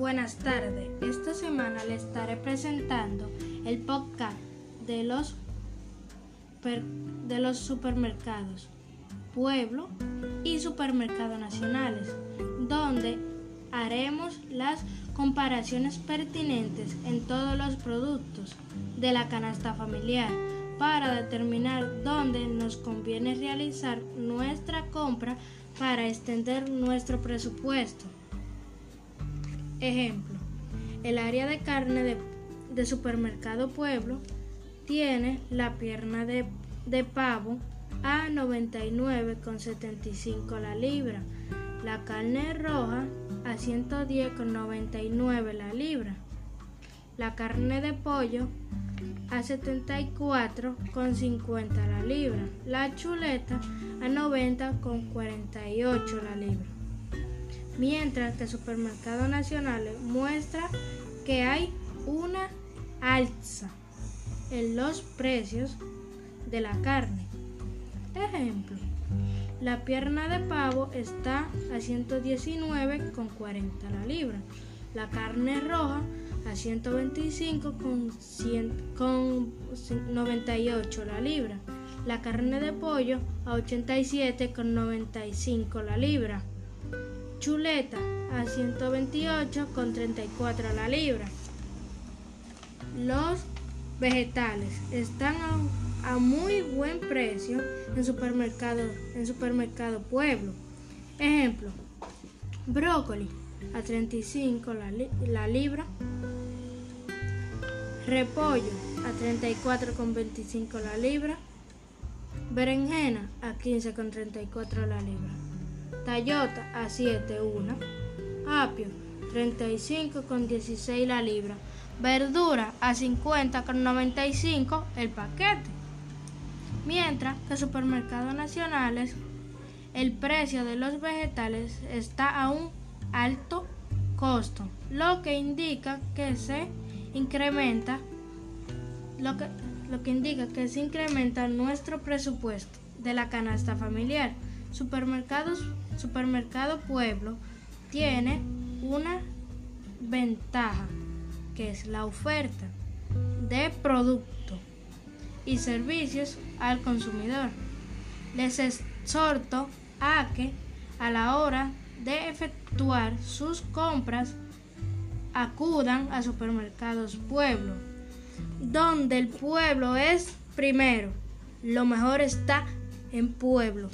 Buenas tardes. Esta semana le estaré presentando el podcast de los, de los supermercados Pueblo y Supermercados Nacionales, donde haremos las comparaciones pertinentes en todos los productos de la canasta familiar para determinar dónde nos conviene realizar nuestra compra para extender nuestro presupuesto. Ejemplo, el área de carne de, supermercado Pueblo tiene la pierna de, de pavo a 99,75 la libra, la carne roja a 110,99 la libra, la carne de pollo a 74,50 la libra, la chuleta a 90,48 la libra mientras que el Supermercado Nacional muestra que hay una alza en los precios de la carne. Ejemplo, la pierna de pavo está a 119,40 la libra, la carne roja a 125,98 la libra, la carne de pollo a 87,95 la libra chuleta a 128 con 34 la libra. Los vegetales están a, muy buen precio en supermercado, en supermercado Pueblo. Ejemplo, brócoli a 35 la, la libra, repollo a 34 con 25 la libra, berenjena a 15 con 34 la libra. Tayota a 7.1, apio 35 con 16 la libra, verdura a 50 con 95 el paquete. Mientras que supermercados nacionales el precio de los vegetales está a un alto costo, lo que indica que se incrementa lo que, lo que indica que se incrementa nuestro presupuesto de la canasta familiar. Supermercados, Supermercado Pueblo tiene una ventaja que es la oferta de productos y servicios al consumidor. Les exhorto a que a la hora de efectuar sus compras acudan a supermercados pueblo, donde el pueblo es primero. Lo mejor está en pueblo.